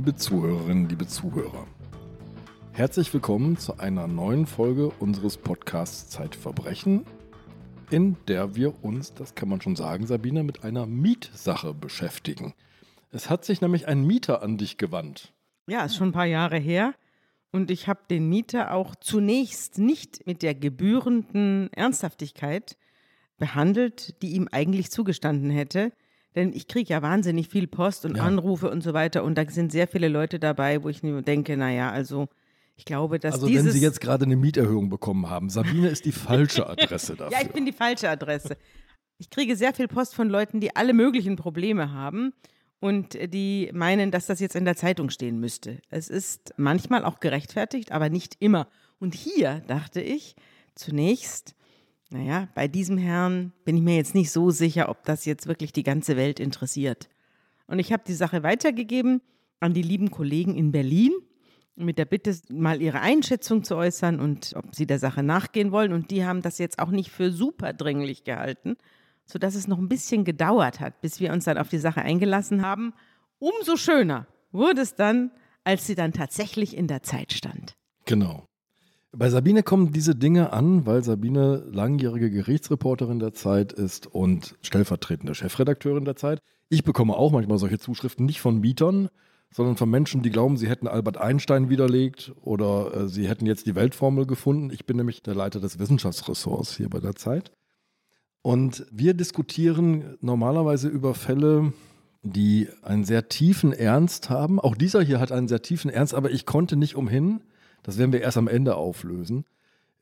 liebe Zuhörerinnen, liebe Zuhörer. Herzlich willkommen zu einer neuen Folge unseres Podcasts Zeitverbrechen, in der wir uns, das kann man schon sagen, Sabine, mit einer Mietsache beschäftigen. Es hat sich nämlich ein Mieter an dich gewandt. Ja, ist schon ein paar Jahre her. Und ich habe den Mieter auch zunächst nicht mit der gebührenden Ernsthaftigkeit behandelt, die ihm eigentlich zugestanden hätte. Denn ich kriege ja wahnsinnig viel Post und ja. Anrufe und so weiter. Und da sind sehr viele Leute dabei, wo ich nur denke, naja, also ich glaube, dass also wenn Sie jetzt gerade eine Mieterhöhung bekommen haben, Sabine ist die falsche Adresse dafür. ja, ich bin die falsche Adresse. Ich kriege sehr viel Post von Leuten, die alle möglichen Probleme haben und die meinen, dass das jetzt in der Zeitung stehen müsste. Es ist manchmal auch gerechtfertigt, aber nicht immer. Und hier dachte ich zunächst, naja, bei diesem Herrn bin ich mir jetzt nicht so sicher, ob das jetzt wirklich die ganze Welt interessiert. Und ich habe die Sache weitergegeben an die lieben Kollegen in Berlin mit der Bitte, mal ihre Einschätzung zu äußern und ob sie der Sache nachgehen wollen. Und die haben das jetzt auch nicht für super dringlich gehalten, sodass es noch ein bisschen gedauert hat, bis wir uns dann auf die Sache eingelassen haben. Umso schöner wurde es dann, als sie dann tatsächlich in der Zeit stand. Genau. Bei Sabine kommen diese Dinge an, weil Sabine langjährige Gerichtsreporterin der Zeit ist und stellvertretende Chefredakteurin der Zeit. Ich bekomme auch manchmal solche Zuschriften nicht von Mietern, sondern von Menschen, die glauben, sie hätten Albert Einstein widerlegt oder äh, sie hätten jetzt die Weltformel gefunden. Ich bin nämlich der Leiter des Wissenschaftsressorts hier bei der Zeit. Und wir diskutieren normalerweise über Fälle, die einen sehr tiefen Ernst haben. Auch dieser hier hat einen sehr tiefen Ernst, aber ich konnte nicht umhin, das werden wir erst am Ende auflösen,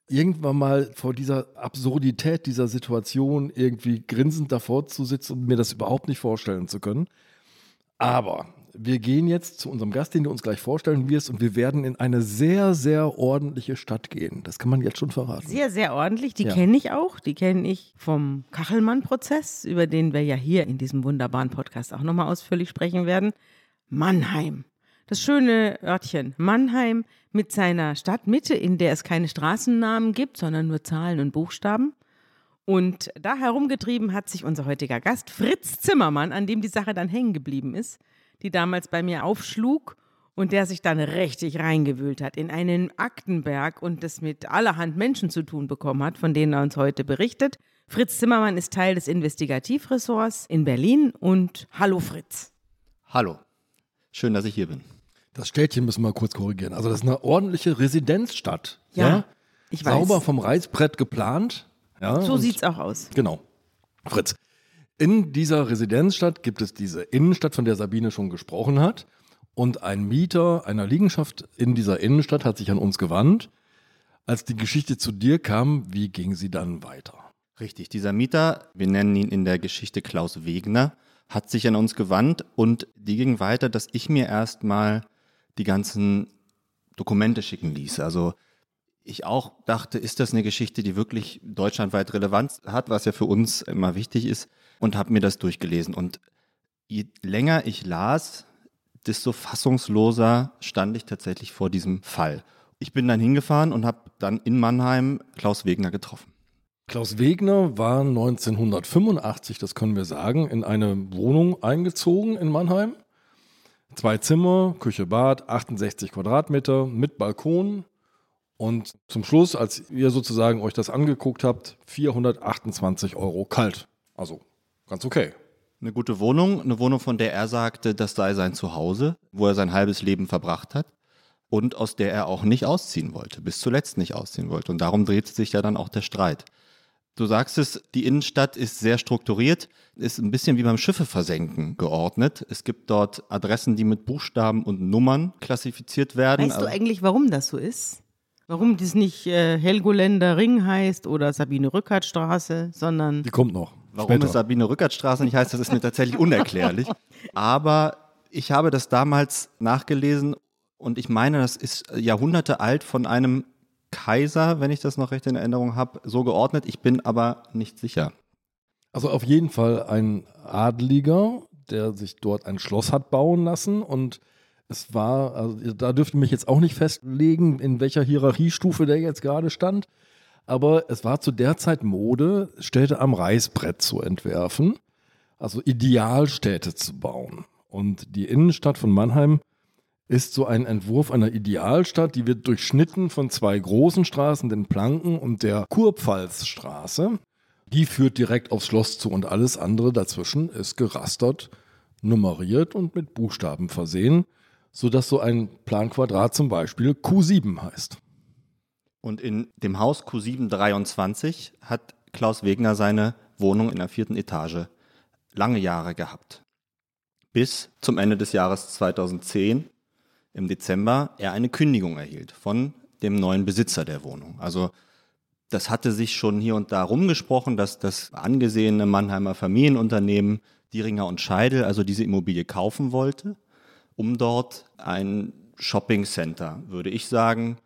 irgendwann mal vor dieser Absurdität dieser Situation irgendwie grinsend davor zu sitzen und mir das überhaupt nicht vorstellen zu können. Aber wir gehen jetzt zu unserem Gast, den du uns gleich vorstellen wirst, und wir werden in eine sehr, sehr ordentliche Stadt gehen. Das kann man jetzt schon verraten. Sehr, sehr ordentlich. Die ja. kenne ich auch. Die kenne ich vom Kachelmann-Prozess, über den wir ja hier in diesem wunderbaren Podcast auch nochmal ausführlich sprechen werden. Mannheim. Das schöne Örtchen Mannheim mit seiner Stadtmitte, in der es keine Straßennamen gibt, sondern nur Zahlen und Buchstaben. Und da herumgetrieben hat sich unser heutiger Gast Fritz Zimmermann, an dem die Sache dann hängen geblieben ist die damals bei mir aufschlug und der sich dann richtig reingewühlt hat in einen Aktenberg und das mit allerhand Menschen zu tun bekommen hat, von denen er uns heute berichtet. Fritz Zimmermann ist Teil des Investigativressorts in Berlin und hallo Fritz. Hallo, schön, dass ich hier bin. Das Städtchen müssen wir kurz korrigieren. Also das ist eine ordentliche Residenzstadt. Ja, ja? ich weiß. Sauber vom Reißbrett geplant. Ja, so sieht es auch aus. Genau. Fritz, in dieser Residenzstadt gibt es diese Innenstadt, von der Sabine schon gesprochen hat. Und ein Mieter einer Liegenschaft in dieser Innenstadt hat sich an uns gewandt. Als die Geschichte zu dir kam, wie ging sie dann weiter? Richtig, dieser Mieter, wir nennen ihn in der Geschichte Klaus Wegner, hat sich an uns gewandt und die ging weiter, dass ich mir erstmal die ganzen Dokumente schicken ließ. Also ich auch dachte, ist das eine Geschichte, die wirklich deutschlandweit Relevanz hat, was ja für uns immer wichtig ist und habe mir das durchgelesen. Und je länger ich las, desto fassungsloser stand ich tatsächlich vor diesem Fall. Ich bin dann hingefahren und habe dann in Mannheim Klaus Wegner getroffen. Klaus Wegner war 1985, das können wir sagen, in eine Wohnung eingezogen in Mannheim. Zwei Zimmer, Küche, Bad, 68 Quadratmeter mit Balkon. Und zum Schluss, als ihr sozusagen euch das angeguckt habt, 428 Euro kalt. Also ganz okay. Eine gute Wohnung, eine Wohnung, von der er sagte, das sei sein Zuhause, wo er sein halbes Leben verbracht hat und aus der er auch nicht ausziehen wollte, bis zuletzt nicht ausziehen wollte. Und darum drehte sich ja dann auch der Streit. Du sagst es, die Innenstadt ist sehr strukturiert, ist ein bisschen wie beim Schiffe versenken geordnet. Es gibt dort Adressen, die mit Buchstaben und Nummern klassifiziert werden. Weißt du eigentlich, warum das so ist? Warum das nicht äh, Helgoländer Ring heißt oder Sabine Rückert Straße, sondern. Die kommt noch. Warum Später. es Sabine Rückertstraße nicht heißt, das ist mir tatsächlich unerklärlich. Aber ich habe das damals nachgelesen und ich meine, das ist Jahrhunderte alt von einem Kaiser, wenn ich das noch recht in Erinnerung habe, so geordnet. Ich bin aber nicht sicher. Also auf jeden Fall ein Adliger, der sich dort ein Schloss hat bauen lassen und es war, also da dürfte mich jetzt auch nicht festlegen, in welcher Hierarchiestufe der jetzt gerade stand aber es war zu der Zeit Mode, Städte am Reißbrett zu entwerfen, also Idealstädte zu bauen. Und die Innenstadt von Mannheim ist so ein Entwurf einer Idealstadt, die wird durchschnitten von zwei großen Straßen, den Planken und der Kurpfalzstraße. Die führt direkt aufs Schloss zu und alles andere dazwischen ist gerastert, nummeriert und mit Buchstaben versehen, sodass so ein Planquadrat zum Beispiel Q7 heißt. Und in dem Haus Q723 hat Klaus Wegner seine Wohnung in der vierten Etage lange Jahre gehabt. Bis zum Ende des Jahres 2010 im Dezember er eine Kündigung erhielt von dem neuen Besitzer der Wohnung. Also das hatte sich schon hier und da rumgesprochen, dass das angesehene Mannheimer Familienunternehmen Dieringer und Scheidel also diese Immobilie kaufen wollte, um dort ein Shopping Center, würde ich sagen.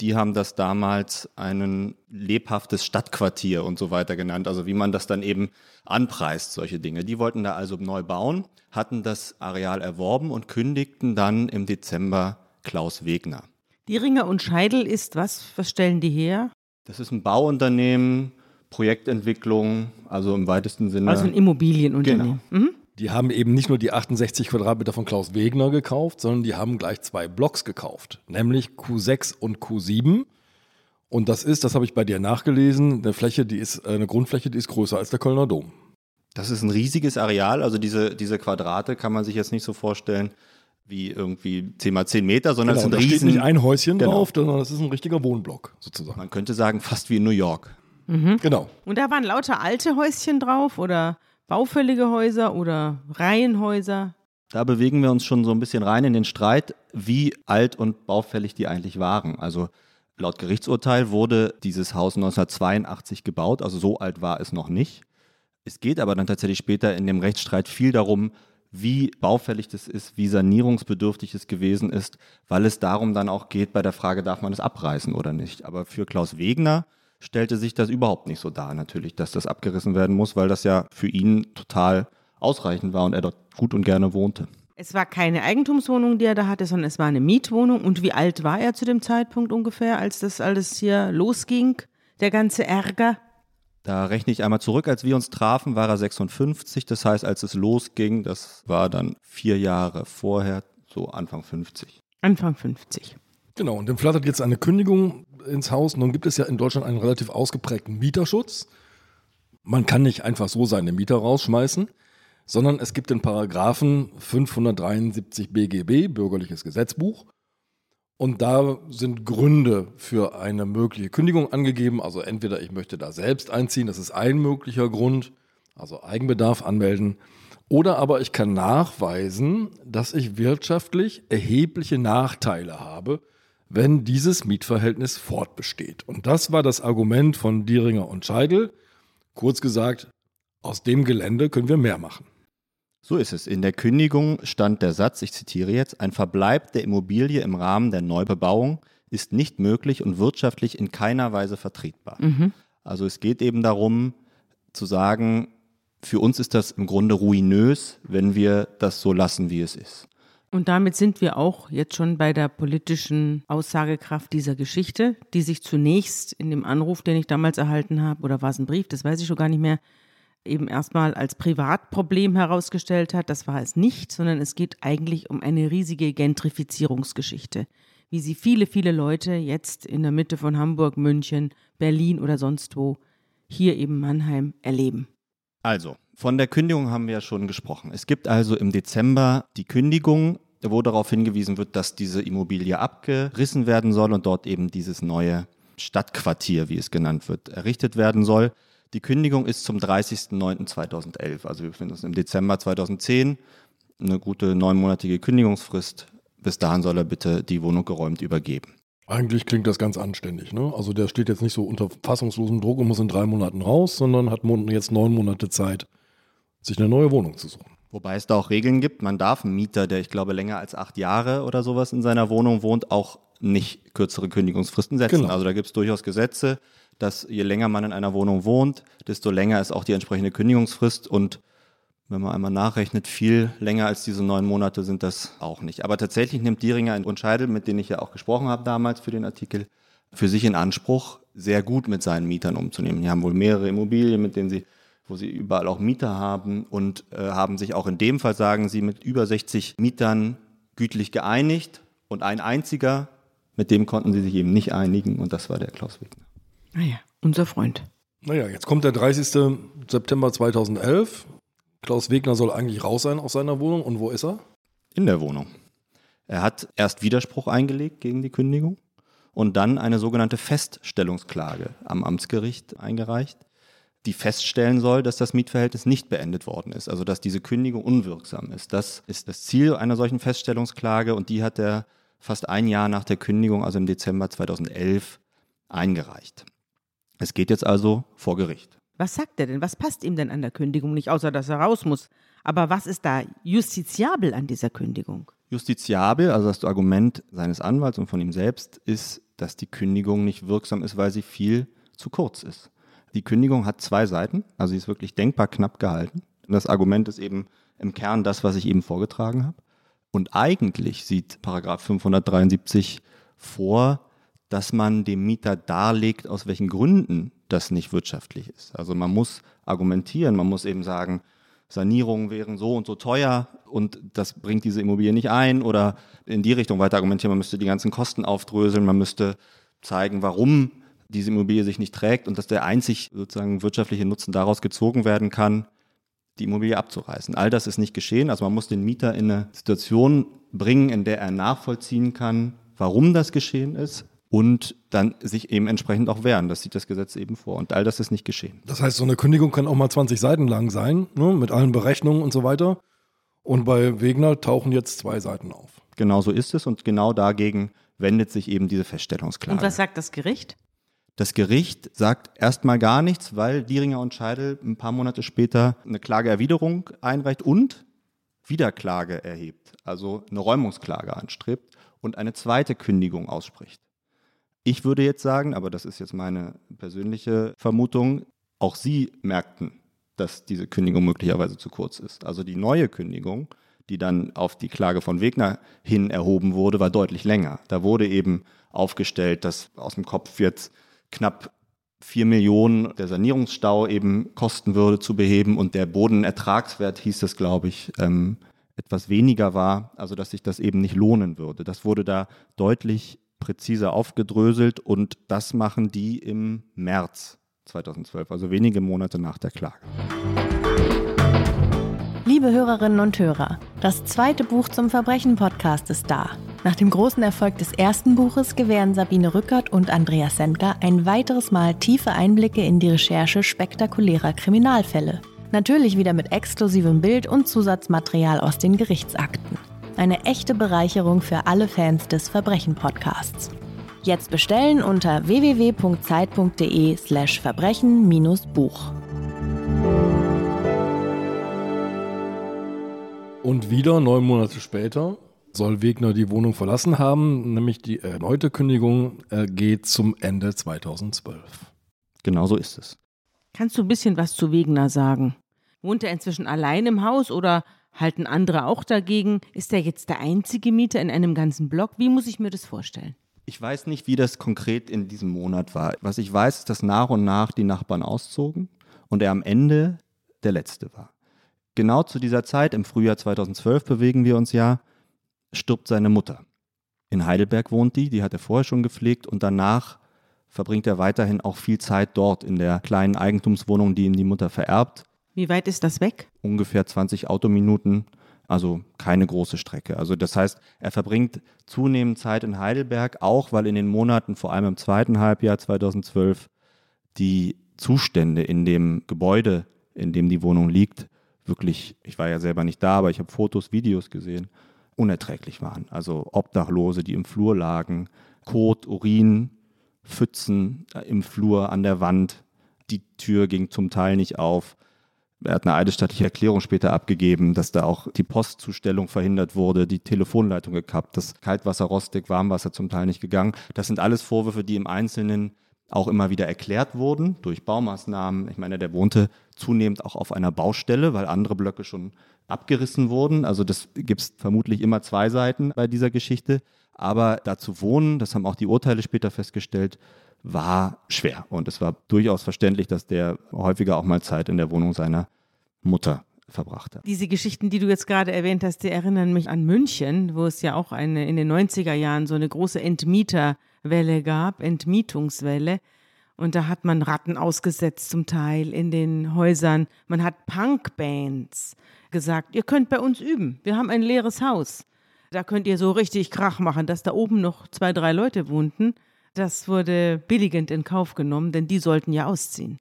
Die haben das damals ein lebhaftes Stadtquartier und so weiter genannt, also wie man das dann eben anpreist, solche Dinge. Die wollten da also neu bauen, hatten das Areal erworben und kündigten dann im Dezember Klaus Wegner. Dieringer und Scheidel ist was? Was stellen die her? Das ist ein Bauunternehmen, Projektentwicklung, also im weitesten Sinne. Also ein Immobilienunternehmen. Genau. Mhm. Die haben eben nicht nur die 68 Quadratmeter von Klaus Wegner gekauft, sondern die haben gleich zwei Blocks gekauft, nämlich Q6 und Q7. Und das ist, das habe ich bei dir nachgelesen, eine Fläche, die ist eine Grundfläche, die ist größer als der Kölner Dom. Das ist ein riesiges Areal, also diese, diese Quadrate kann man sich jetzt nicht so vorstellen wie irgendwie 10 mal 10 Meter, sondern Genau, es da sind steht riesen, nicht ein Häuschen Genau. drauf, sondern das ist ein richtiger Wohnblock sozusagen. man könnte sagen fast wie in New York. Genau. Und da waren lauter alte Häuschen drauf oder baufällige Häuser oder Reihenhäuser. Da bewegen wir uns schon so ein bisschen rein in den Streit, wie alt und baufällig die eigentlich waren. Also laut Gerichtsurteil wurde dieses Haus 1982 gebaut, also so alt war es noch nicht. Es geht aber dann tatsächlich später in dem Rechtsstreit viel darum, wie baufällig das ist, wie sanierungsbedürftig es gewesen ist, weil es darum dann auch geht bei der Frage, darf man es abreißen oder nicht. Aber für Klaus Wegner stellte sich das überhaupt nicht so dar, natürlich, dass das abgerissen werden muss, weil das ja für ihn total ausreichend war und er dort gut und gerne wohnte. Es war keine Eigentumswohnung, die er da hatte, sondern es war eine Mietwohnung. Und wie alt war er zu dem Zeitpunkt ungefähr, als das alles hier losging? Der ganze Ärger? Da rechne ich einmal zurück, als wir uns trafen, war er 56. Das heißt, als es losging, das war dann vier Jahre vorher, so Anfang 50. Anfang 50. Genau, und dem flattert jetzt eine Kündigung ins Haus. Nun gibt es ja in Deutschland einen relativ ausgeprägten Mieterschutz. Man kann nicht einfach so seine Mieter rausschmeißen, sondern es gibt den Paragraphen 573 BGB, Bürgerliches Gesetzbuch. Und da sind Gründe für eine mögliche Kündigung angegeben. Also entweder ich möchte da selbst einziehen, das ist ein möglicher Grund, also Eigenbedarf anmelden. Oder aber ich kann nachweisen, dass ich wirtschaftlich erhebliche Nachteile habe, wenn dieses Mietverhältnis fortbesteht. Und das war das Argument von Dieringer und Scheidel. Kurz gesagt, aus dem Gelände können wir mehr machen. So ist es. In der Kündigung stand der Satz, ich zitiere jetzt, ein Verbleib der Immobilie im Rahmen der Neubebauung ist nicht möglich und wirtschaftlich in keiner Weise vertretbar. Also es geht eben darum zu sagen, für uns ist das im Grunde ruinös, wenn wir das so lassen, wie es ist. Und damit sind wir auch jetzt schon bei der politischen Aussagekraft dieser Geschichte, die sich zunächst in dem Anruf, den ich damals erhalten habe, oder war es ein Brief, das weiß ich schon gar nicht mehr, eben erstmal als Privatproblem herausgestellt hat. Das war es nicht, sondern es geht eigentlich um eine riesige Gentrifizierungsgeschichte, wie sie viele, viele Leute jetzt in der Mitte von Hamburg, München, Berlin oder sonst wo hier eben Mannheim erleben. Also, von der Kündigung haben wir ja schon gesprochen. Es gibt also im Dezember die Kündigung, wo darauf hingewiesen wird, dass diese Immobilie abgerissen werden soll und dort eben dieses neue Stadtquartier, wie es genannt wird, errichtet werden soll. Die Kündigung ist zum 30.09.2011, also wir befinden uns im Dezember 2010, eine gute neunmonatige Kündigungsfrist. Bis dahin soll er bitte die Wohnung geräumt übergeben. Eigentlich klingt das ganz anständig. Ne? Also der steht jetzt nicht so unter fassungslosem Druck und muss in drei Monaten raus, sondern hat jetzt neun Monate Zeit, sich eine neue Wohnung zu suchen. Wobei es da auch Regeln gibt. Man darf einen Mieter, der ich glaube länger als acht Jahre oder sowas in seiner Wohnung wohnt, auch nicht kürzere Kündigungsfristen setzen. Genau. Also da gibt es durchaus Gesetze, dass je länger man in einer Wohnung wohnt, desto länger ist auch die entsprechende Kündigungsfrist. Und wenn man einmal nachrechnet, viel länger als diese neun Monate sind das auch nicht. Aber tatsächlich nimmt Dieringer und Scheidel, mit denen ich ja auch gesprochen habe damals für den Artikel, für sich in Anspruch, sehr gut mit seinen Mietern umzunehmen. Die haben wohl mehrere Immobilien, mit denen sie wo sie überall auch Mieter haben und äh, haben sich auch in dem Fall, sagen sie, mit über 60 Mietern gütlich geeinigt Und ein einziger, mit dem konnten sie sich eben nicht einigen und das war der Klaus Wegner. Naja, ah unser Freund. Naja, jetzt kommt der 30. September 2011. Klaus Wegner soll eigentlich raus sein aus seiner Wohnung. Und wo ist er? In der Wohnung. Er hat erst Widerspruch eingelegt gegen die Kündigung und dann eine sogenannte Feststellungsklage am Amtsgericht eingereicht, die feststellen soll, dass das Mietverhältnis nicht beendet worden ist, also dass diese Kündigung unwirksam ist. Das ist das Ziel einer solchen Feststellungsklage und die hat er fast ein Jahr nach der Kündigung, also im Dezember 2011, eingereicht. Es geht jetzt also vor Gericht. Was sagt er denn? Was passt ihm denn an der Kündigung nicht, außer dass er raus muss? Aber was ist da justiziabel an dieser Kündigung? Justiziabel, also das Argument seines Anwalts und von ihm selbst, ist, dass die Kündigung nicht wirksam ist, weil sie viel zu kurz ist. Die Kündigung hat zwei Seiten, also sie ist wirklich denkbar knapp gehalten. Das Argument ist eben im Kern das, was ich eben vorgetragen habe. Und eigentlich sieht Paragraph 573 vor, dass man dem Mieter darlegt, aus welchen Gründen das nicht wirtschaftlich ist. Also man muss argumentieren, man muss eben sagen, Sanierungen wären so und so teuer und das bringt diese Immobilie nicht ein oder in die Richtung weiter argumentieren, man müsste die ganzen Kosten aufdröseln, man müsste zeigen, warum diese Immobilie sich nicht trägt und dass der einzig sozusagen wirtschaftliche Nutzen daraus gezogen werden kann, die Immobilie abzureißen. All das ist nicht geschehen. Also man muss den Mieter in eine Situation bringen, in der er nachvollziehen kann, warum das geschehen ist und dann sich eben entsprechend auch wehren. Das sieht das Gesetz eben vor. Und all das ist nicht geschehen. Das heißt, so eine Kündigung kann auch mal 20 Seiten lang sein, ne, mit allen Berechnungen und so weiter. Und bei Wegner tauchen jetzt zwei Seiten auf. Genau so ist es und genau dagegen wendet sich eben diese Feststellungsklage. Und was sagt das Gericht? Das Gericht sagt erstmal gar nichts, weil Dieringer und Scheidel ein paar Monate später eine Klageerwiderung einreicht und Wiederklage erhebt, also eine Räumungsklage anstrebt und eine zweite Kündigung ausspricht. Ich würde jetzt sagen, aber das ist jetzt meine persönliche Vermutung, auch Sie merkten, dass diese Kündigung möglicherweise zu kurz ist. Also die neue Kündigung, die dann auf die Klage von Wegner hin erhoben wurde, war deutlich länger. Da wurde eben aufgestellt, dass aus dem Kopf jetzt knapp vier Millionen der Sanierungsstau eben kosten würde zu beheben und der Bodenertragswert hieß es, glaube ich, ähm, etwas weniger war, also dass sich das eben nicht lohnen würde. Das wurde da deutlich präziser aufgedröselt und das machen die im März 2012, also wenige Monate nach der Klage. Liebe Hörerinnen und Hörer, das zweite Buch zum Verbrechen-Podcast ist da. Nach dem großen Erfolg des ersten Buches gewähren Sabine Rückert und Andreas Sendler ein weiteres Mal tiefe Einblicke in die Recherche spektakulärer Kriminalfälle. Natürlich wieder mit exklusivem Bild und Zusatzmaterial aus den Gerichtsakten. Eine echte Bereicherung für alle Fans des Verbrechen-Podcasts. Jetzt bestellen unter www.zeit.de/slash verbrechen-buch. Und wieder neun Monate später soll Wegner die Wohnung verlassen haben, nämlich die erneute Kündigung äh, geht zum Ende 2012. Genau so ist es. Kannst du ein bisschen was zu Wegner sagen? Wohnt er inzwischen allein im Haus oder halten andere auch dagegen? Ist er jetzt der einzige Mieter in einem ganzen Block? Wie muss ich mir das vorstellen? Ich weiß nicht, wie das konkret in diesem Monat war. Was ich weiß, ist, dass nach und nach die Nachbarn auszogen und er am Ende der Letzte war. Genau zu dieser Zeit, im Frühjahr 2012 bewegen wir uns ja, stirbt seine Mutter. In Heidelberg wohnt die, die hat er vorher schon gepflegt und danach verbringt er weiterhin auch viel Zeit dort in der kleinen Eigentumswohnung, die ihm die Mutter vererbt. Wie weit ist das weg? Ungefähr 20 Autominuten, also keine große Strecke. Also das heißt, er verbringt zunehmend Zeit in Heidelberg, auch weil in den Monaten, vor allem im zweiten Halbjahr 2012, die Zustände in dem Gebäude, in dem die Wohnung liegt, wirklich, ich war ja selber nicht da, aber ich habe Fotos, Videos gesehen, unerträglich waren. Also Obdachlose, die im Flur lagen, Kot, Urin, Pfützen im Flur, an der Wand. Die Tür ging zum Teil nicht auf. Er hat eine eidesstattliche Erklärung später abgegeben, dass da auch die Postzustellung verhindert wurde, die Telefonleitung gekappt, das Kaltwasser rostig, Warmwasser zum Teil nicht gegangen. Das sind alles Vorwürfe, die im Einzelnen auch immer wieder erklärt wurden durch Baumaßnahmen. Ich meine, der wohnte zunehmend auch auf einer Baustelle, weil andere Blöcke schon abgerissen wurden. Also das gibt es vermutlich immer zwei Seiten bei dieser Geschichte. Aber da zu wohnen, das haben auch die Urteile später festgestellt, war schwer. Und es war durchaus verständlich, dass der häufiger auch mal Zeit in der Wohnung seiner Mutter verbracht hat. Diese Geschichten, die du jetzt gerade erwähnt hast, die erinnern mich an München, wo es ja auch eine, in den 90er Jahren so eine große Entmieterwelle gab, Entmietungswelle. Und da hat man Ratten ausgesetzt zum Teil in den Häusern. Man hat Punkbands gesagt, ihr könnt bei uns üben. Wir haben ein leeres Haus. Da könnt ihr so richtig Krach machen, dass da oben noch zwei, drei Leute wohnten. Das wurde billigend in Kauf genommen, denn die sollten ja ausziehen.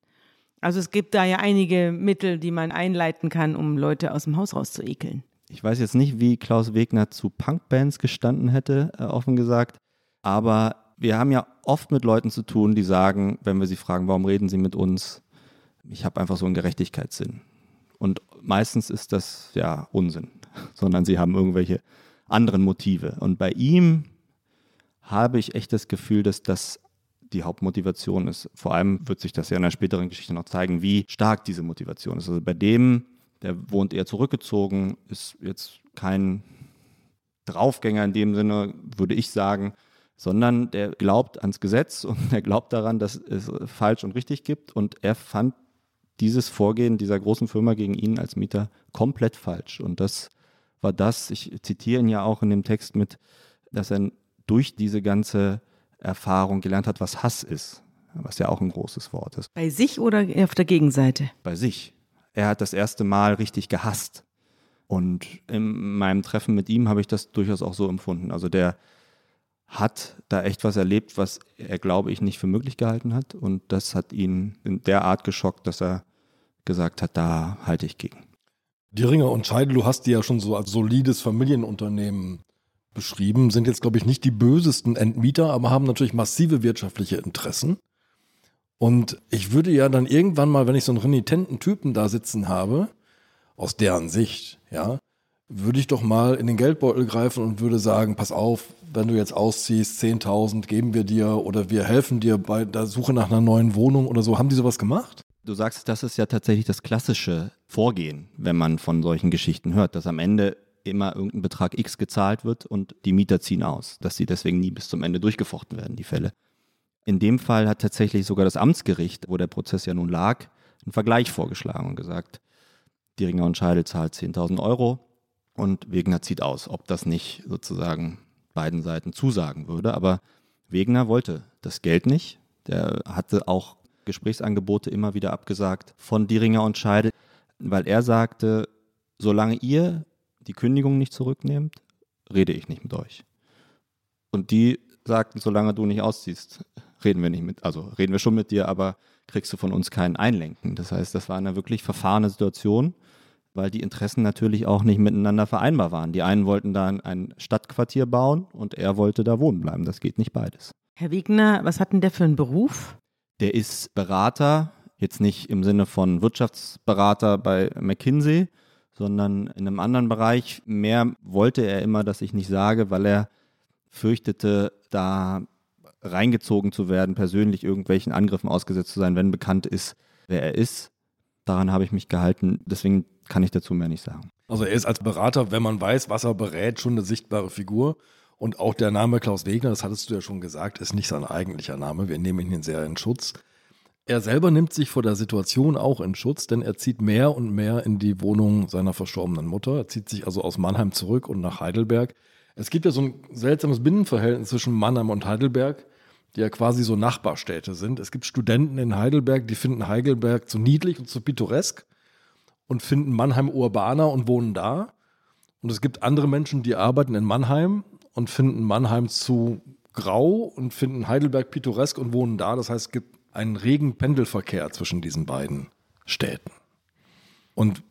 Also es gibt da ja einige Mittel, die man einleiten kann, um Leute aus dem Haus rauszuekeln. Ich weiß jetzt nicht, wie Klaus Wegner zu Punkbands gestanden hätte, äh, offen gesagt. Aber wir haben ja oft mit Leuten zu tun, die sagen, wenn wir sie fragen, warum reden sie mit uns, ich habe einfach so einen Gerechtigkeitssinn. Und meistens ist das ja Unsinn, sondern sie haben irgendwelche anderen Motive. Und bei ihm habe ich echt das Gefühl, dass das die Hauptmotivation ist. Vor allem wird sich das ja in der späteren Geschichte noch zeigen, wie stark diese Motivation ist. Also bei dem, der wohnt eher zurückgezogen, ist jetzt kein Draufgänger in dem Sinne, würde ich sagen, sondern der glaubt ans Gesetz und er glaubt daran, dass es falsch und richtig gibt. Und er fand dieses Vorgehen dieser großen Firma gegen ihn als Mieter komplett falsch. Und das war das, ich zitiere ihn ja auch in dem Text mit, dass er durch diese ganze Erfahrung gelernt hat, was Hass ist, was ja auch ein großes Wort ist. Bei sich oder auf der Gegenseite? Bei sich. Er hat das erste Mal richtig gehasst. Und in meinem Treffen mit ihm habe ich das durchaus auch so empfunden. Also der hat da echt was erlebt, was er, glaube ich, nicht für möglich gehalten hat. Und das hat ihn in der Art geschockt, dass er gesagt hat, da halte ich gegen. Die Ringer und Scheidel, du hast die ja schon so als solides Familienunternehmen beschrieben, sind jetzt, glaube ich, nicht die bösesten Entmieter, aber haben natürlich massive wirtschaftliche Interessen. Und ich würde ja dann irgendwann mal, wenn ich so einen renitenten Typen da sitzen habe, aus deren Sicht, ja, würde ich doch mal in den Geldbeutel greifen und würde sagen, pass auf, wenn du jetzt ausziehst, 10.000 geben wir dir oder wir helfen dir bei der Suche nach einer neuen Wohnung oder so. Haben die sowas gemacht? Du sagst, das ist ja tatsächlich das klassische Vorgehen, wenn man von solchen Geschichten hört, dass am Ende immer irgendein Betrag X gezahlt wird und die Mieter ziehen aus, dass sie deswegen nie bis zum Ende durchgefochten werden, die Fälle. In dem Fall hat tatsächlich sogar das Amtsgericht, wo der Prozess ja nun lag, einen Vergleich vorgeschlagen und gesagt, Dieringer und Scheidel zahlt 10.000 Euro und Wegner zieht aus, ob das nicht sozusagen beiden Seiten zusagen würde. Aber Wegner wollte das Geld nicht. Der hatte auch Gesprächsangebote immer wieder abgesagt von Dieringer und Scheidel, weil er sagte, solange ihr die Kündigung nicht zurücknehmt, rede ich nicht mit euch. Und die sagten, solange du nicht ausziehst, reden wir nicht mit, also reden wir schon mit dir, aber kriegst du von uns keinen Einlenken. Das heißt, das war eine wirklich verfahrene Situation, weil die Interessen natürlich auch nicht miteinander vereinbar waren. Die einen wollten da ein Stadtquartier bauen und er wollte da wohnen bleiben. Das geht nicht beides. Herr Wegner, was hat denn der für einen Beruf? Der ist Berater, jetzt nicht im Sinne von Wirtschaftsberater bei McKinsey, sondern in einem anderen Bereich. Mehr wollte er immer, dass ich nicht sage, weil er fürchtete, da reingezogen zu werden, persönlich irgendwelchen Angriffen ausgesetzt zu sein, wenn bekannt ist, wer er ist. Daran habe ich mich gehalten. Deswegen kann ich dazu mehr nicht sagen. Also er ist als Berater, wenn man weiß, was er berät, schon eine sichtbare Figur. Und auch der Name Klaus Wegner, das hattest du ja schon gesagt, ist nicht sein eigentlicher Name. Wir nehmen ihn sehr in Schutz. Er selber nimmt sich vor der Situation auch in Schutz, denn er zieht mehr und mehr in die Wohnung seiner verstorbenen Mutter. Er zieht sich also aus Mannheim zurück und nach Heidelberg. Es gibt ja so ein seltsames Binnenverhältnis zwischen Mannheim und Heidelberg, die ja quasi so Nachbarstädte sind. Es gibt Studenten in Heidelberg, die finden Heidelberg zu niedlich und zu pittoresk und finden Mannheim urbaner und wohnen da. Und es gibt andere Menschen, die arbeiten in Mannheim und finden Mannheim zu grau und finden Heidelberg pittoresk und wohnen da. Das heißt, es gibt einen regen Pendelverkehr zwischen diesen beiden Städten. Und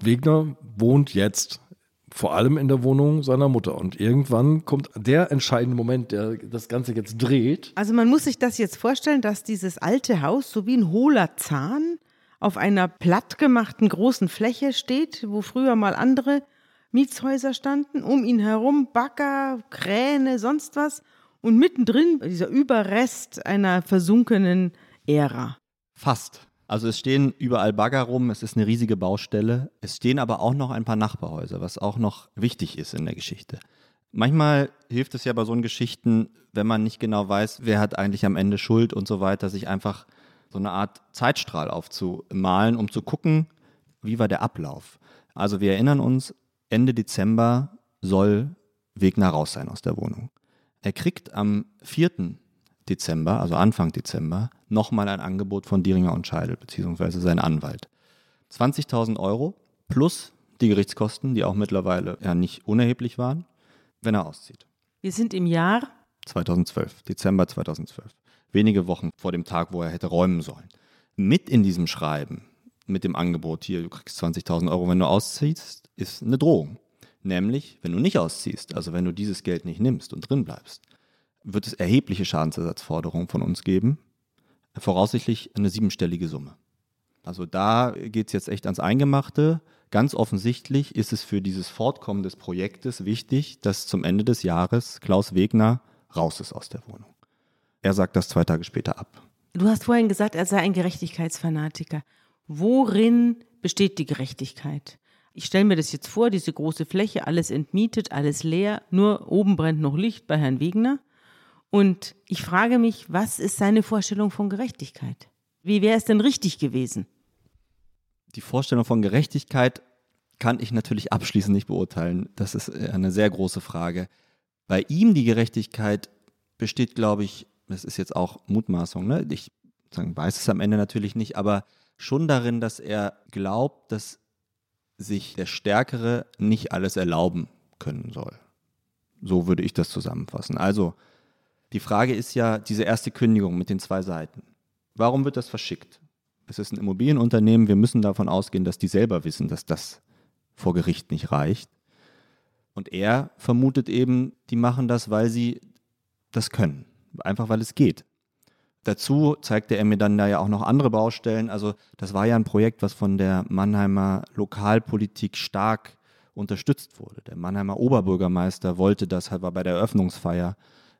Wegner wohnt jetzt vor allem in der Wohnung seiner Mutter. Und irgendwann kommt der entscheidende Moment, der das Ganze jetzt dreht. Also man muss sich das jetzt vorstellen, dass dieses alte Haus so wie ein hohler Zahn auf einer plattgemachten großen Fläche steht, wo früher mal andere Mietshäuser standen, um ihn herum Bagger, Kräne, sonst was. Und mittendrin dieser Überrest einer versunkenen Ära. Fast. Also es stehen überall Bagger rum, es ist eine riesige Baustelle. Es stehen aber auch noch ein paar Nachbarhäuser, was auch noch wichtig ist in der Geschichte. Manchmal hilft es ja bei so Geschichten, wenn man nicht genau weiß, wer hat eigentlich am Ende Schuld und so weiter, sich einfach so eine Art Zeitstrahl aufzumalen, um zu gucken, wie war der Ablauf. Also wir erinnern uns, Ende Dezember soll Wegner raus sein aus der Wohnung. Er kriegt am 4. Dezember, also Anfang Dezember, nochmal ein Angebot von Dieringer und Scheidel, beziehungsweise sein Anwalt. 20.000 Euro plus die Gerichtskosten, die auch mittlerweile ja nicht unerheblich waren, wenn er auszieht. Wir sind im Jahr 2012, Dezember 2012. Wenige Wochen vor dem Tag, wo er hätte räumen sollen. Mit in diesem Schreiben, mit dem Angebot hier, du kriegst 20.000 Euro, wenn du ausziehst, ist eine Drohung. Nämlich, wenn du nicht ausziehst, also wenn du dieses Geld nicht nimmst und drin bleibst, wird es erhebliche Schadensersatzforderungen von uns geben. Voraussichtlich eine siebenstellige Summe. Also da geht es jetzt echt ans Eingemachte. Ganz offensichtlich ist es für dieses Fortkommen des Projektes wichtig, dass zum Ende des Jahres Klaus Wegner raus ist aus der Wohnung. Er sagt das zwei Tage später ab. Du hast vorhin gesagt, er sei ein Gerechtigkeitsfanatiker. Worin besteht die Gerechtigkeit? Ich stelle mir das jetzt vor, diese große Fläche, alles entmietet, alles leer, nur oben brennt noch Licht bei Herrn Wegner. Und ich frage mich, was ist seine Vorstellung von Gerechtigkeit? Wie wäre es denn richtig gewesen? Die Vorstellung von Gerechtigkeit kann ich natürlich abschließend nicht beurteilen. Das ist eine sehr große Frage. Bei ihm die Gerechtigkeit besteht, glaube ich, das ist jetzt auch Mutmaßung, ne? ich sagen, weiß es am Ende natürlich nicht, aber schon darin, dass er glaubt, dass sich der Stärkere nicht alles erlauben können soll. So würde ich das zusammenfassen. Also, die Frage ist ja diese erste Kündigung mit den zwei Seiten. Warum wird das verschickt? Es ist ein Immobilienunternehmen, wir müssen davon ausgehen, dass die selber wissen, dass das vor Gericht nicht reicht. Und er vermutet eben, die machen das, weil sie das können. Einfach weil es geht. Dazu zeigte er mir dann da ja auch noch andere Baustellen. Also das war ja ein Projekt, was von der Mannheimer Lokalpolitik stark unterstützt wurde. Der Mannheimer Oberbürgermeister wollte das, war bei der Eröffnungsfeier.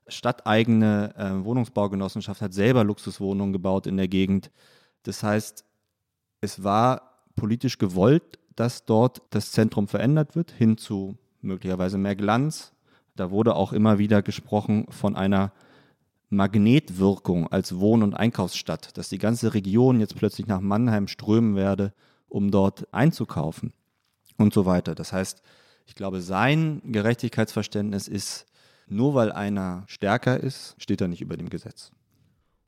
Stadteigene äh, Wohnungsbaugenossenschaft hat selber Luxuswohnungen gebaut in der Gegend. Das heißt, es war politisch gewollt, dass dort das Zentrum verändert wird, hin zu möglicherweise mehr Glanz. Da wurde auch immer wieder gesprochen von einer Magnetwirkung als Wohn- und Einkaufsstadt, dass die ganze Region jetzt plötzlich nach Mannheim strömen werde, um dort einzukaufen und so weiter. Das heißt, ich glaube, sein Gerechtigkeitsverständnis ist, nur weil einer stärker ist, steht er nicht über dem Gesetz.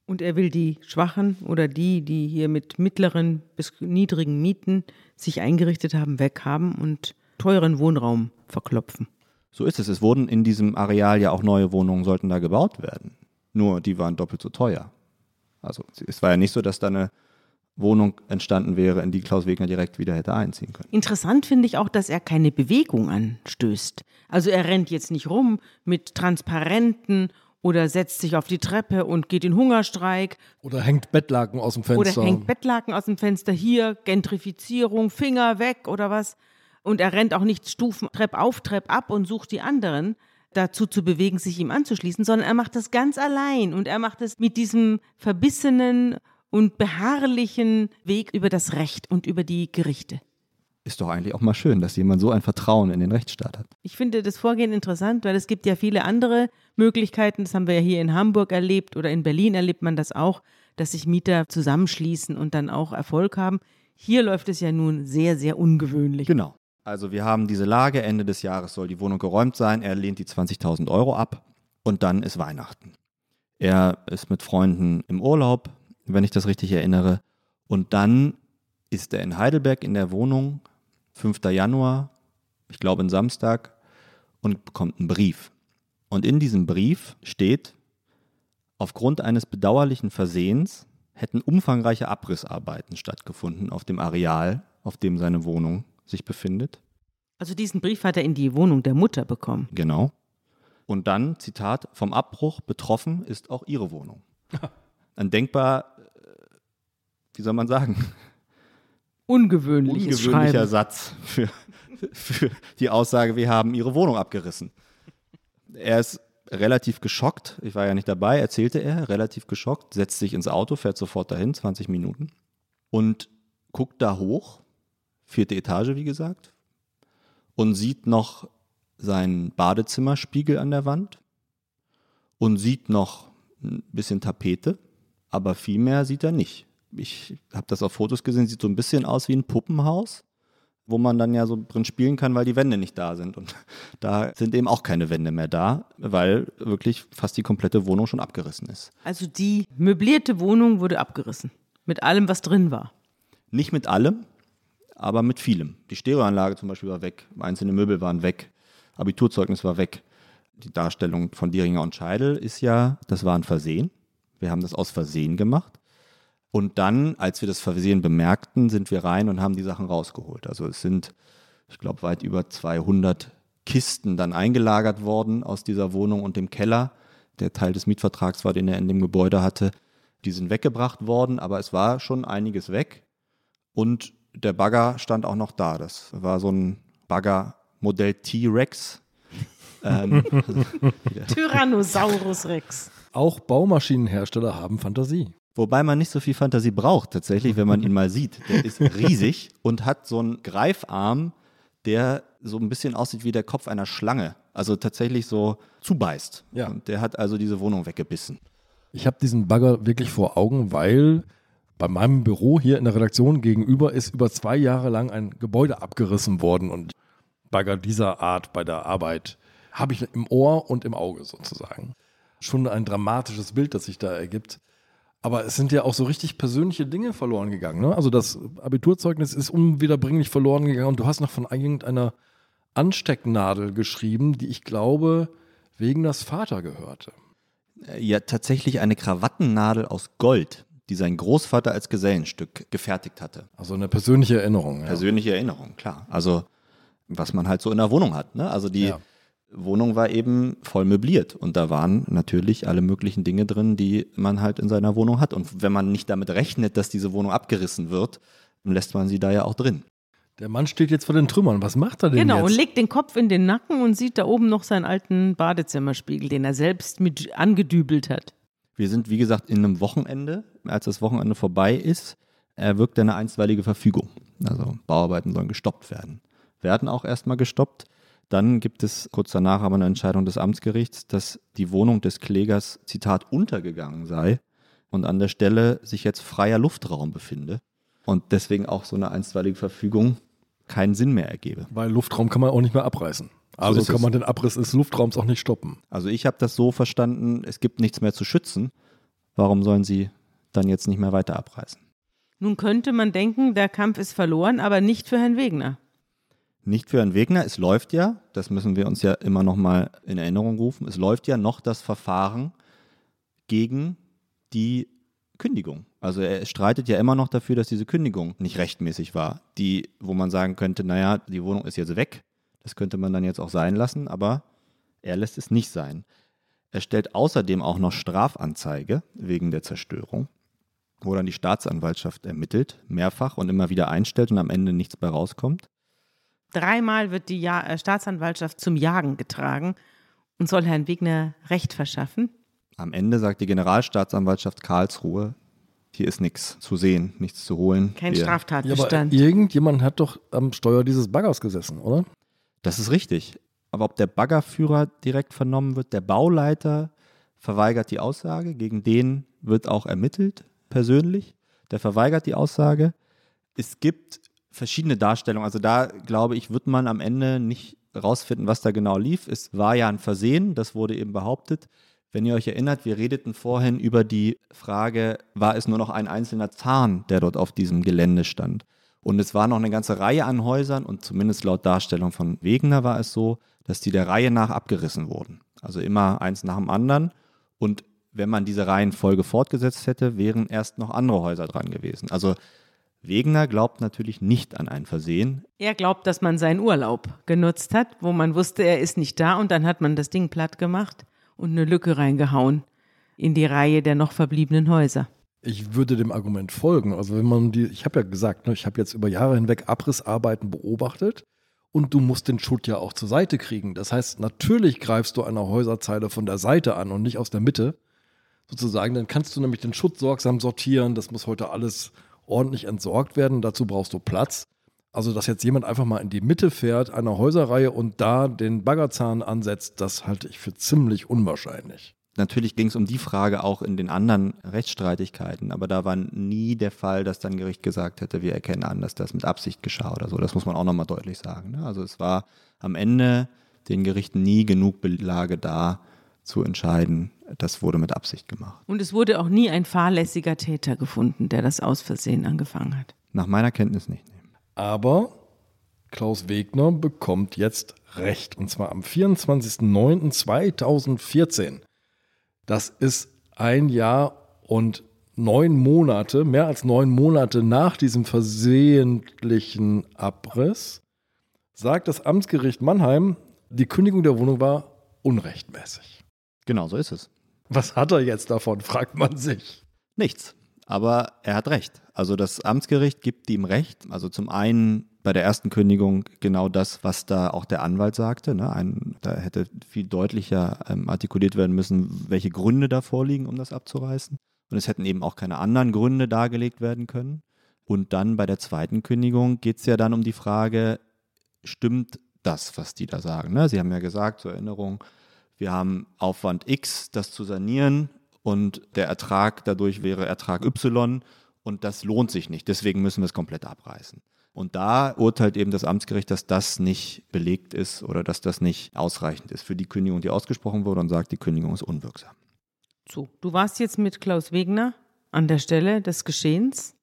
Und er will die Schwachen oder die, die hier mit mittleren bis niedrigen Mieten sich eingerichtet haben, weghaben und teuren Wohnraum verklopfen. So ist es. Es wurden in diesem Areal ja auch neue Wohnungen, sollten da gebaut werden. Nur die waren doppelt so teuer. Also es war ja nicht so, dass da eine Wohnung entstanden wäre, in die Klaus Wegner direkt wieder hätte einziehen können. Interessant finde ich auch, dass er keine Bewegung anstößt. Also er rennt jetzt nicht rum mit Transparenten oder setzt sich auf die Treppe und geht in Hungerstreik. Oder hängt Bettlaken aus dem Fenster. Oder hängt Bettlaken aus dem Fenster. Hier, Gentrifizierung, Finger weg oder was. Und er rennt auch nicht Stufen, Trepp auf, Trepp ab und sucht die anderen dazu zu bewegen, sich ihm anzuschließen, sondern er macht das ganz allein und er macht es mit diesem verbissenen und beharrlichen Weg über das Recht und über die Gerichte. Ist doch eigentlich auch mal schön, dass jemand so ein Vertrauen in den Rechtsstaat hat. Ich finde das Vorgehen interessant, weil es gibt ja viele andere Möglichkeiten. Das haben wir ja hier in Hamburg erlebt oder in Berlin erlebt man das auch, dass sich Mieter zusammenschließen und dann auch Erfolg haben. Hier läuft es ja nun sehr, sehr ungewöhnlich. Genau. Also wir haben diese Lage, Ende des Jahres soll die Wohnung geräumt sein, er lehnt die 20.000 Euro ab und dann ist Weihnachten. Er ist mit Freunden im Urlaub, wenn ich das richtig erinnere, und dann ist er in Heidelberg in der Wohnung, 5. Januar, ich glaube ein Samstag, und bekommt einen Brief. Und in diesem Brief steht, aufgrund eines bedauerlichen Versehens hätten umfangreiche Abrissarbeiten stattgefunden auf dem Areal, auf dem seine Wohnung sich befindet. Also diesen Brief hat er in die Wohnung der Mutter bekommen. Genau. Und dann, Zitat, vom Abbruch betroffen ist auch ihre Wohnung. Ein denkbar, äh, wie soll man sagen? Ungewöhnliches Ungewöhnlicher Schreiben. Satz für, für die Aussage, wir haben ihre Wohnung abgerissen. Er ist relativ geschockt, ich war ja nicht dabei, erzählte er, relativ geschockt, setzt sich ins Auto, fährt sofort dahin, 20 Minuten, und guckt da hoch vierte Etage, wie gesagt, und sieht noch seinen Badezimmerspiegel an der Wand und sieht noch ein bisschen Tapete, aber viel mehr sieht er nicht. Ich habe das auf Fotos gesehen, sieht so ein bisschen aus wie ein Puppenhaus, wo man dann ja so drin spielen kann, weil die Wände nicht da sind. Und da sind eben auch keine Wände mehr da, weil wirklich fast die komplette Wohnung schon abgerissen ist. Also die möblierte Wohnung wurde abgerissen. Mit allem, was drin war. Nicht mit allem, aber mit vielem. Die Stereoanlage zum Beispiel war weg, einzelne Möbel waren weg, Abiturzeugnis war weg. Die Darstellung von Dieringer und Scheidel ist ja, das war ein Versehen. Wir haben das aus Versehen gemacht. Und dann, als wir das Versehen bemerkten, sind wir rein und haben die Sachen rausgeholt. Also es sind, ich glaube, weit über 200 Kisten dann eingelagert worden aus dieser Wohnung und dem Keller. Der Teil des Mietvertrags war, den er in dem Gebäude hatte. Die sind weggebracht worden, aber es war schon einiges weg. Und der Bagger stand auch noch da. Das war so ein Bagger Modell T-Rex. ähm, Tyrannosaurus Rex. Auch Baumaschinenhersteller haben Fantasie. Wobei man nicht so viel Fantasie braucht, tatsächlich, wenn man ihn mal sieht. Der ist riesig und hat so einen Greifarm, der so ein bisschen aussieht wie der Kopf einer Schlange. Also tatsächlich so zubeißt. Ja. Und der hat also diese Wohnung weggebissen. Ich habe diesen Bagger wirklich vor Augen, weil bei meinem Büro hier in der Redaktion gegenüber ist über zwei Jahre lang ein Gebäude abgerissen worden und Bagger dieser Art bei der Arbeit habe ich im Ohr und im Auge sozusagen. Schon ein dramatisches Bild, das sich da ergibt. Aber es sind ja auch so richtig persönliche Dinge verloren gegangen. Ne? Also das Abiturzeugnis ist unwiederbringlich verloren gegangen und du hast noch von irgendeiner Anstecknadel geschrieben, die ich glaube wegen das Vater gehörte. Ja, tatsächlich eine Krawattennadel aus Gold, die sein Großvater als Gesellenstück gefertigt hatte. Also eine persönliche Erinnerung. Ja. Persönliche Erinnerung, klar. Also was man halt so in der Wohnung hat. Ne? Also die, ja. Wohnung war eben voll möbliert und da waren natürlich alle möglichen Dinge drin, die man halt in seiner Wohnung hat. Und wenn man nicht damit rechnet, dass diese Wohnung abgerissen wird, lässt man sie da ja auch drin. Der Mann steht jetzt vor den Trümmern. Was macht er denn genau, jetzt? Genau, und legt den Kopf in den Nacken und sieht da oben noch seinen alten Badezimmerspiegel, den er selbst mit angedübelt hat. Wir sind, wie gesagt, in einem Wochenende. Als das Wochenende vorbei ist, erwirkt er eine einstweilige Verfügung. Also Bauarbeiten sollen gestoppt werden. Werden auch erstmal gestoppt. Dann gibt es kurz danach aber eine Entscheidung des Amtsgerichts, dass die Wohnung des Klägers, Zitat, untergegangen sei und an der Stelle sich jetzt freier Luftraum befinde und deswegen auch so eine einstweilige Verfügung keinen Sinn mehr ergebe. Weil Luftraum kann man auch nicht mehr abreißen. Also so kann man den Abriss des Luftraums auch nicht stoppen. Also ich habe das so verstanden, es gibt nichts mehr zu schützen. Warum sollen sie dann jetzt nicht mehr weiter abreißen? Nun könnte man denken, der Kampf ist verloren, aber nicht für Herrn Wegner. Nicht für Herrn Wegner, es läuft ja, das müssen wir uns ja immer noch mal in Erinnerung rufen, es läuft ja noch das Verfahren gegen die Kündigung. Also er streitet ja immer noch dafür, dass diese Kündigung nicht rechtmäßig war. Die, wo man sagen könnte, naja, die Wohnung ist jetzt weg, das könnte man dann jetzt auch sein lassen, aber er lässt es nicht sein. Er stellt außerdem auch noch Strafanzeige wegen der Zerstörung, wo dann die Staatsanwaltschaft ermittelt, mehrfach und immer wieder einstellt und am Ende nichts bei rauskommt. Dreimal wird die ja äh, Staatsanwaltschaft zum Jagen getragen und soll Herrn Wegner Recht verschaffen. Am Ende sagt die Generalstaatsanwaltschaft Karlsruhe, hier ist nichts zu sehen, nichts zu holen. Kein Straftatbestand. Ja, aber irgendjemand hat doch am Steuer dieses Baggers gesessen, oder? Das ist richtig. Aber ob der Baggerführer direkt vernommen wird, der Bauleiter verweigert die Aussage, gegen den wird auch ermittelt, persönlich. Der verweigert die Aussage. Es gibt verschiedene Darstellungen. Also da glaube ich, wird man am Ende nicht rausfinden, was da genau lief. Es war ja ein Versehen, das wurde eben behauptet. Wenn ihr euch erinnert, wir redeten vorhin über die Frage, war es nur noch ein einzelner Zahn, der dort auf diesem Gelände stand? Und es war noch eine ganze Reihe an Häusern und zumindest laut Darstellung von Wegener war es so, dass die der Reihe nach abgerissen wurden. Also immer eins nach dem anderen. Und wenn man diese Reihenfolge fortgesetzt hätte, wären erst noch andere Häuser dran gewesen. Also Wegener glaubt natürlich nicht an ein Versehen. Er glaubt, dass man seinen Urlaub genutzt hat, wo man wusste, er ist nicht da und dann hat man das Ding platt gemacht und eine Lücke reingehauen in die Reihe der noch verbliebenen Häuser. Ich würde dem Argument folgen. Also wenn man die, ich habe ja gesagt, ne, ich habe jetzt über Jahre hinweg Abrissarbeiten beobachtet und du musst den Schutt ja auch zur Seite kriegen. Das heißt, natürlich greifst du eine Häuserzeile von der Seite an und nicht aus der Mitte. Sozusagen, dann kannst du nämlich den Schutt sorgsam sortieren. Das muss heute alles ordentlich entsorgt werden. Dazu brauchst du Platz. Also, dass jetzt jemand einfach mal in die Mitte fährt einer Häuserreihe und da den Baggerzahn ansetzt, das halte ich für ziemlich unwahrscheinlich. Natürlich ging es um die Frage auch in den anderen Rechtsstreitigkeiten, aber da war nie der Fall, dass dann Gericht gesagt hätte, wir erkennen an, dass das mit Absicht geschah oder so. Das muss man auch nochmal deutlich sagen. Ne? Also es war am Ende den Gerichten nie genug Belage da, zu entscheiden, das wurde mit Absicht gemacht. Und es wurde auch nie ein fahrlässiger Täter gefunden, der das aus Versehen angefangen hat. Nach meiner Kenntnis nicht. Aber Klaus Wegner bekommt jetzt Recht. Und zwar am 24.09.2014. Das ist ein Jahr und neun Monate, mehr als neun Monate nach diesem versehentlichen Abriss, sagt das Amtsgericht Mannheim, die Kündigung der Wohnung war unrechtmäßig. Genau, so ist es. Was hat er jetzt davon, fragt man sich. Nichts. Aber er hat recht. Also das Amtsgericht gibt ihm recht. Also zum einen bei der ersten Kündigung genau das, was da auch der Anwalt sagte. Ne? Ein, da hätte viel deutlicher ähm, artikuliert werden müssen, welche Gründe da vorliegen, um das abzureißen. Und es hätten eben auch keine anderen Gründe dargelegt werden können. Und dann bei der zweiten Kündigung geht es ja dann um die Frage, stimmt das, was die da sagen? Ne? Sie haben ja gesagt, zur Erinnerung, wir haben Aufwand X, das zu sanieren und der Ertrag dadurch wäre Ertrag Y und das lohnt sich nicht. Deswegen müssen wir es komplett abreißen. Und da urteilt eben das Amtsgericht, dass das nicht belegt ist oder dass das nicht ausreichend ist für die Kündigung, die ausgesprochen wurde und sagt, die Kündigung ist unwirksam. So, du warst jetzt mit Klaus Wegner an der Stelle des Geschehens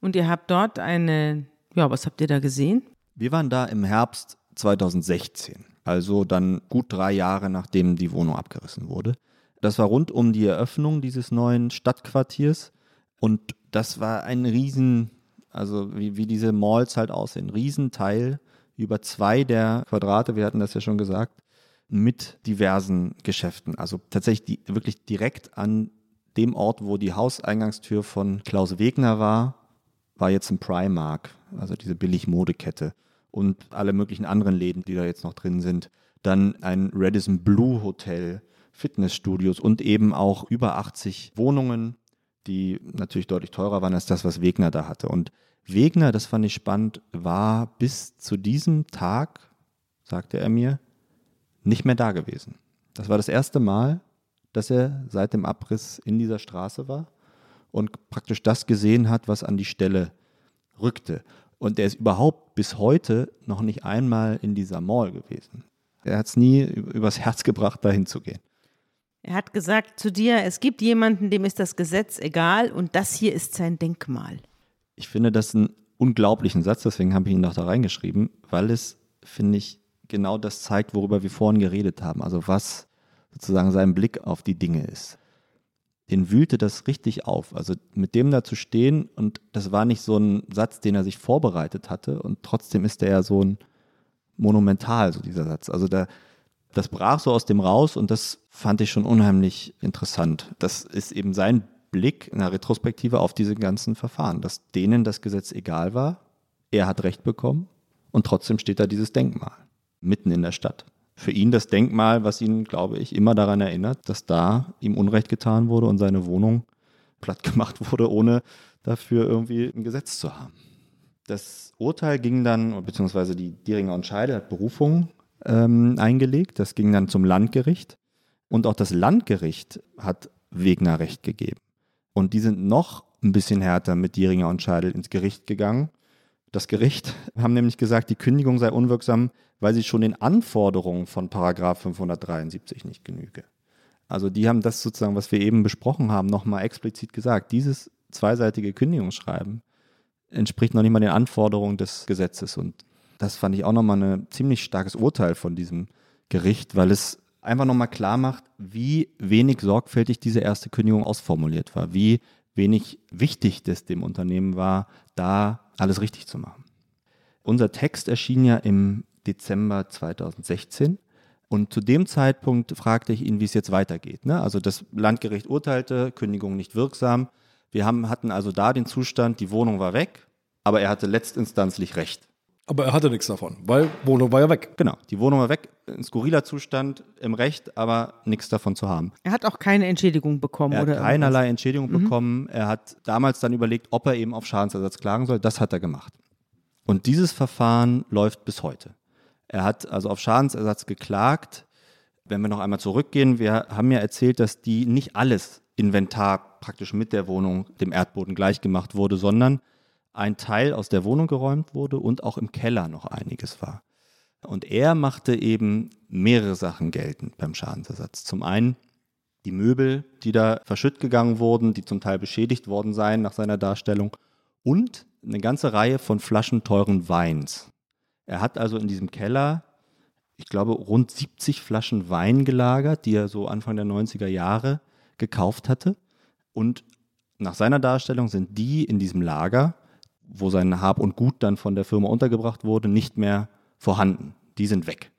und ihr habt dort eine, ja, was habt ihr da gesehen? Wir waren da im Herbst 2016, also dann gut drei Jahre nachdem die Wohnung abgerissen wurde. Das war rund um die Eröffnung dieses neuen Stadtquartiers und das war ein riesen, also wie, wie diese Malls halt aussehen, Riesenteil über zwei der Quadrate, wir hatten das ja schon gesagt, mit diversen Geschäften. Also tatsächlich die, wirklich direkt an dem Ort, wo die Hauseingangstür von Klaus Wegner war, war jetzt ein Primark, also diese Billigmodekette und alle möglichen anderen Läden, die da jetzt noch drin sind. Dann ein Radisson Blue Hotel, Fitnessstudios und eben auch über 80 Wohnungen, die natürlich deutlich teurer waren als das, was Wegner da hatte. Und Wegner, das fand ich spannend, war bis zu diesem Tag, sagte er mir, nicht mehr da gewesen. Das war das erste Mal, dass er seit dem Abriss in dieser Straße war und praktisch das gesehen hat, was an die Stelle rückte. Und er ist überhaupt bis heute noch nicht einmal in dieser Mall gewesen. Er hat es nie übers Herz gebracht, dahin zu gehen. Er hat gesagt zu dir, es gibt jemanden, dem ist das Gesetz egal und das hier ist sein Denkmal. Ich finde das einen unglaublichen Satz, deswegen habe ich ihn noch da reingeschrieben, weil es, finde ich, genau das zeigt, worüber wir vorhin geredet haben. Also was sozusagen sein Blick auf die Dinge ist den wühlte das richtig auf. Also mit dem da zu stehen und das war nicht so ein Satz, den er sich vorbereitet hatte und trotzdem ist der ja so ein monumental, so dieser Satz. Also da, das brach so aus dem raus und das fand ich schon unheimlich interessant. Das ist eben sein Blick in der Retrospektive auf diese ganzen Verfahren, dass denen das Gesetz egal war, er hat Recht bekommen und trotzdem steht da dieses Denkmal mitten in der Stadt für ihn das Denkmal, was ihn, glaube ich, immer daran erinnert, dass da ihm Unrecht getan wurde und seine Wohnung platt gemacht wurde, ohne dafür irgendwie ein Gesetz zu haben. Das Urteil ging dann, beziehungsweise die Dieringer und Scheide hat Berufung ähm, eingelegt. Das ging dann zum Landgericht. Und auch das Landgericht hat Wegner Recht gegeben. Und die sind noch ein bisschen härter mit Dieringer und Scheidel ins Gericht gegangen. Das Gericht haben nämlich gesagt, die Kündigung sei unwirksam, weil sie schon den Anforderungen von Paragraph 573 nicht genüge. Also die haben das sozusagen, was wir eben besprochen haben, nochmal explizit gesagt. Dieses zweiseitige Kündigungsschreiben entspricht noch nicht mal den Anforderungen des Gesetzes. Und das fand ich auch nochmal ein ziemlich starkes Urteil von diesem Gericht, weil es einfach nochmal klar macht, wie wenig sorgfältig diese erste Kündigung ausformuliert war, wie wenig wichtig das dem Unternehmen war, da alles richtig zu machen. Unser Text erschien ja im Dezember 2016. Und zu dem Zeitpunkt fragte ich ihn, wie es jetzt weitergeht. Ne? Also das Landgericht urteilte, Kündigung nicht wirksam. Wir haben, hatten also da den Zustand, die Wohnung war weg, aber er hatte letztinstanzlich recht. Aber er hatte nichts davon, weil Wohnung war ja weg. Genau, die Wohnung war weg, ein skurriler Zustand, im Recht, aber nichts davon zu haben. Er hat auch keine Entschädigung bekommen, er oder? Er hat keinerlei irgendwas? Entschädigung mhm. bekommen. Er hat damals dann überlegt, ob er eben auf Schadensersatz klagen soll. Das hat er gemacht. Und dieses Verfahren läuft bis heute. Er hat also auf Schadensersatz geklagt, Wenn wir noch einmal zurückgehen, wir haben ja erzählt, dass die nicht alles Inventar praktisch mit der Wohnung dem Erdboden gleichgemacht wurde, sondern ein Teil aus der Wohnung geräumt wurde und auch im Keller noch einiges war. Und er machte eben mehrere Sachen geltend beim Schadensersatz. Zum einen die Möbel, die da verschütt gegangen wurden, die zum Teil beschädigt worden seien nach seiner Darstellung und eine ganze Reihe von Flaschen teuren Weins. Er hat also in diesem Keller, ich glaube, rund 70 Flaschen Wein gelagert, die er so Anfang der 90er Jahre gekauft hatte. Und nach seiner Darstellung sind die in diesem Lager, wo sein Hab und Gut dann von der Firma untergebracht wurde, nicht mehr vorhanden. Die sind weg.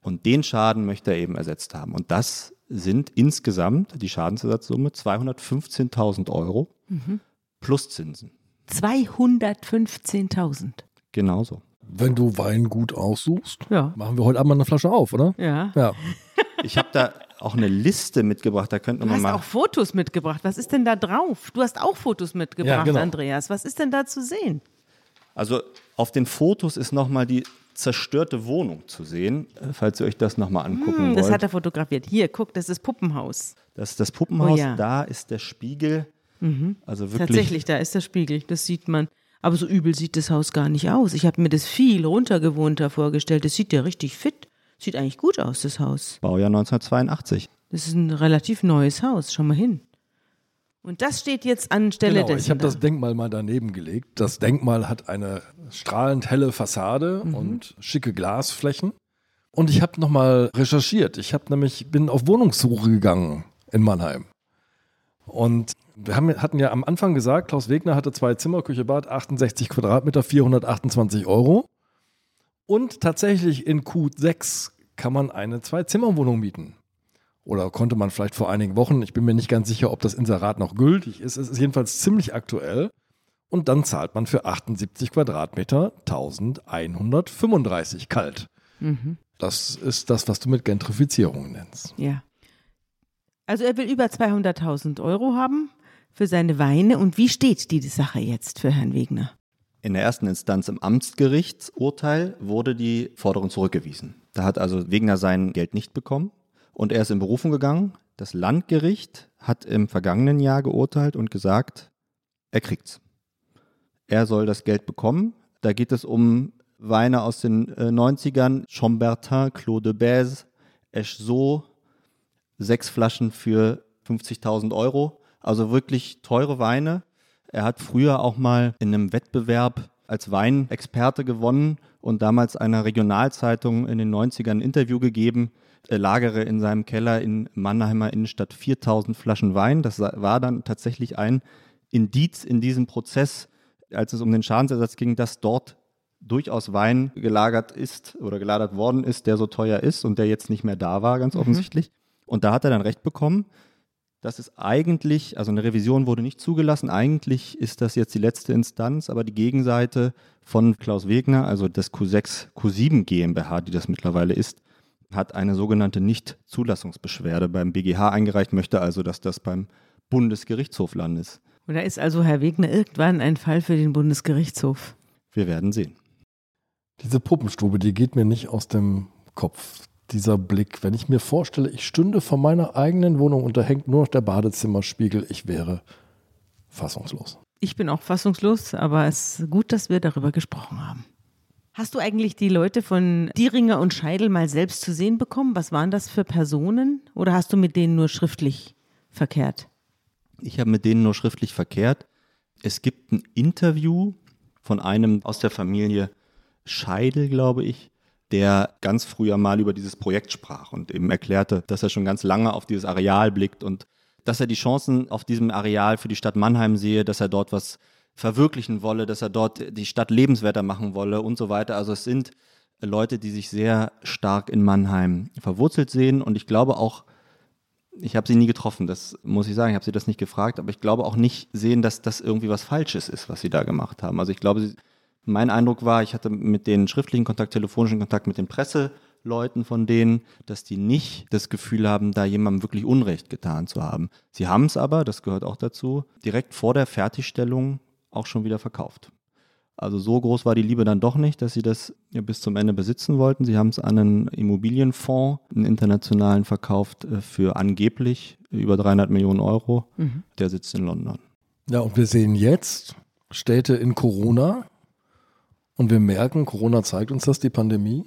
Und den Schaden möchte er eben ersetzt haben. Und das sind insgesamt die Schadensersatzsumme 215.000 Euro mhm. plus Zinsen. 215.000. Genauso. Wenn du Wein gut aussuchst, ja. machen wir heute Abend mal eine Flasche auf, oder? Ja. Ja. Ich habe da auch eine Liste mitgebracht, da könnten du wir hast mal. auch Fotos mitgebracht. Was ist denn da drauf? Du hast auch Fotos mitgebracht, Ja, genau. Andreas. Was ist denn da zu sehen? Also auf den Fotos ist nochmal die zerstörte Wohnung zu sehen, äh, falls ihr euch das nochmal angucken Hm, das wollt. hat er fotografiert. Hier, guck, das ist Puppenhaus. das ist das Puppenhaus, Oh ja. Mhm. da ist der Spiegel. Also wirklich. Tatsächlich, da ist der Spiegel. Das sieht man. Aber so übel sieht das Haus gar nicht aus. Ich habe mir das viel runtergewohnter vorgestellt. Das sieht ja richtig fit. Sieht eigentlich gut aus, das Haus. Baujahr 1982. Das ist ein relativ neues Haus. Schau mal hin. Und das steht jetzt anstelle Genau, dessen. ich habe da. das Denkmal mal daneben gelegt. Das Denkmal hat eine strahlend helle Fassade Mhm. und schicke Glasflächen. Und ich habe nochmal recherchiert. Ich habe nämlich bin auf Wohnungssuche gegangen in Mannheim. Und wir haben, hatten ja am Anfang gesagt, Klaus Wegner hatte zwei Zimmer, Küche, Bad, 68 Quadratmeter, 428 Euro. Und tatsächlich in Q6 kann man eine Zwei-Zimmer-Wohnung mieten. Oder konnte man vielleicht vor einigen Wochen, ich bin mir nicht ganz sicher, ob das Inserat noch gültig ist. Es ist jedenfalls ziemlich aktuell. Und dann zahlt man für 78 Quadratmeter 1135 kalt. Das ist das, was du mit Gentrifizierung nennst. Ja. Also er will über 200.000 Euro haben für seine Weine. Und wie steht die Sache jetzt für Herrn Wegner? In der ersten Instanz im Amtsgerichtsurteil wurde die Forderung zurückgewiesen. Da hat also Wegner sein Geld nicht bekommen und er ist in Berufung gegangen. Das Landgericht hat im vergangenen Jahr geurteilt und gesagt, er kriegt's. Er soll das Geld bekommen. Da geht es um Weine aus den äh, 90ern, Chambertin, Claude de Bèze, Eschso, sechs Flaschen für 50.000 Euro. Also wirklich teure Weine. Er hat früher auch mal in einem Wettbewerb als Weinexperte gewonnen und damals einer Regionalzeitung in den 90ern ein Interview gegeben. Er lagere in seinem Keller in Mannheimer Innenstadt 4000 Flaschen Wein. Das war dann tatsächlich ein Indiz in diesem Prozess, als es um den Schadensersatz ging, dass dort durchaus Wein gelagert ist oder gelagert worden ist, der so teuer ist und der jetzt nicht mehr da war, ganz offensichtlich. Und da hat er dann recht bekommen. Das ist eigentlich, also eine Revision wurde nicht zugelassen. Eigentlich ist das jetzt die letzte Instanz, aber die Gegenseite von Klaus Wegner, also das Q6, Q7 GmbH, die das mittlerweile ist, hat eine sogenannte Nichtzulassungsbeschwerde beim BGH eingereicht, möchte also, dass das beim Bundesgerichtshof landet. Und da ist also Herr Wegner irgendwann ein Fall für den Bundesgerichtshof. Wir werden sehen. Diese Puppenstube, die geht mir nicht aus dem Kopf. Dieser Blick, wenn ich mir vorstelle, ich stünde vor meiner eigenen Wohnung und da hängt nur noch der Badezimmerspiegel, ich wäre fassungslos. Ich bin auch fassungslos, aber es ist gut, dass wir darüber gesprochen haben. Hast du eigentlich die Leute von Dieringer und Scheidel mal selbst zu sehen bekommen? Was waren das für Personen? Oder hast du mit denen nur schriftlich verkehrt? Ich habe mit denen nur schriftlich verkehrt. Es gibt ein Interview von einem aus der Familie Scheidel, glaube ich, der ganz früher mal über dieses Projekt sprach und eben erklärte, dass er schon ganz lange auf dieses Areal blickt und dass er die Chancen auf diesem Areal für die Stadt Mannheim sehe, dass er dort was verwirklichen wolle, dass er dort die Stadt lebenswerter machen wolle und so weiter. Also es sind Leute, die sich sehr stark in Mannheim verwurzelt sehen und ich glaube auch, ich habe sie nie getroffen, das muss ich sagen, ich habe sie das nicht gefragt, aber ich glaube auch nicht sehen, dass das irgendwie was Falsches ist, was sie da gemacht haben. Also ich glaube, sie, mein Eindruck war, ich hatte mit den schriftlichen Kontakt, telefonischen Kontakt mit den Presseleuten von denen, dass die nicht das Gefühl haben, da jemandem wirklich Unrecht getan zu haben. Sie haben es aber, das gehört auch dazu, direkt vor der Fertigstellung auch schon wieder verkauft. Also so groß war die Liebe dann doch nicht, dass sie das ja bis zum Ende besitzen wollten. Sie haben es an einen Immobilienfonds, einen internationalen, verkauft äh, für angeblich über 300 Millionen Euro. Mhm. Der sitzt in London. Ja, und wir sehen jetzt Städte in Corona und wir merken, Corona zeigt uns das, die Pandemie.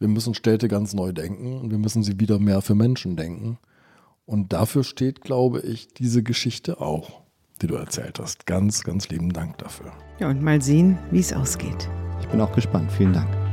Wir müssen Städte ganz neu denken und wir müssen sie wieder mehr für Menschen denken. Und dafür steht, glaube ich, diese Geschichte auch die du erzählt hast. Ganz, ganz lieben Dank dafür. Ja, und mal sehen, wie es ausgeht. Ich bin auch gespannt. Vielen Dank.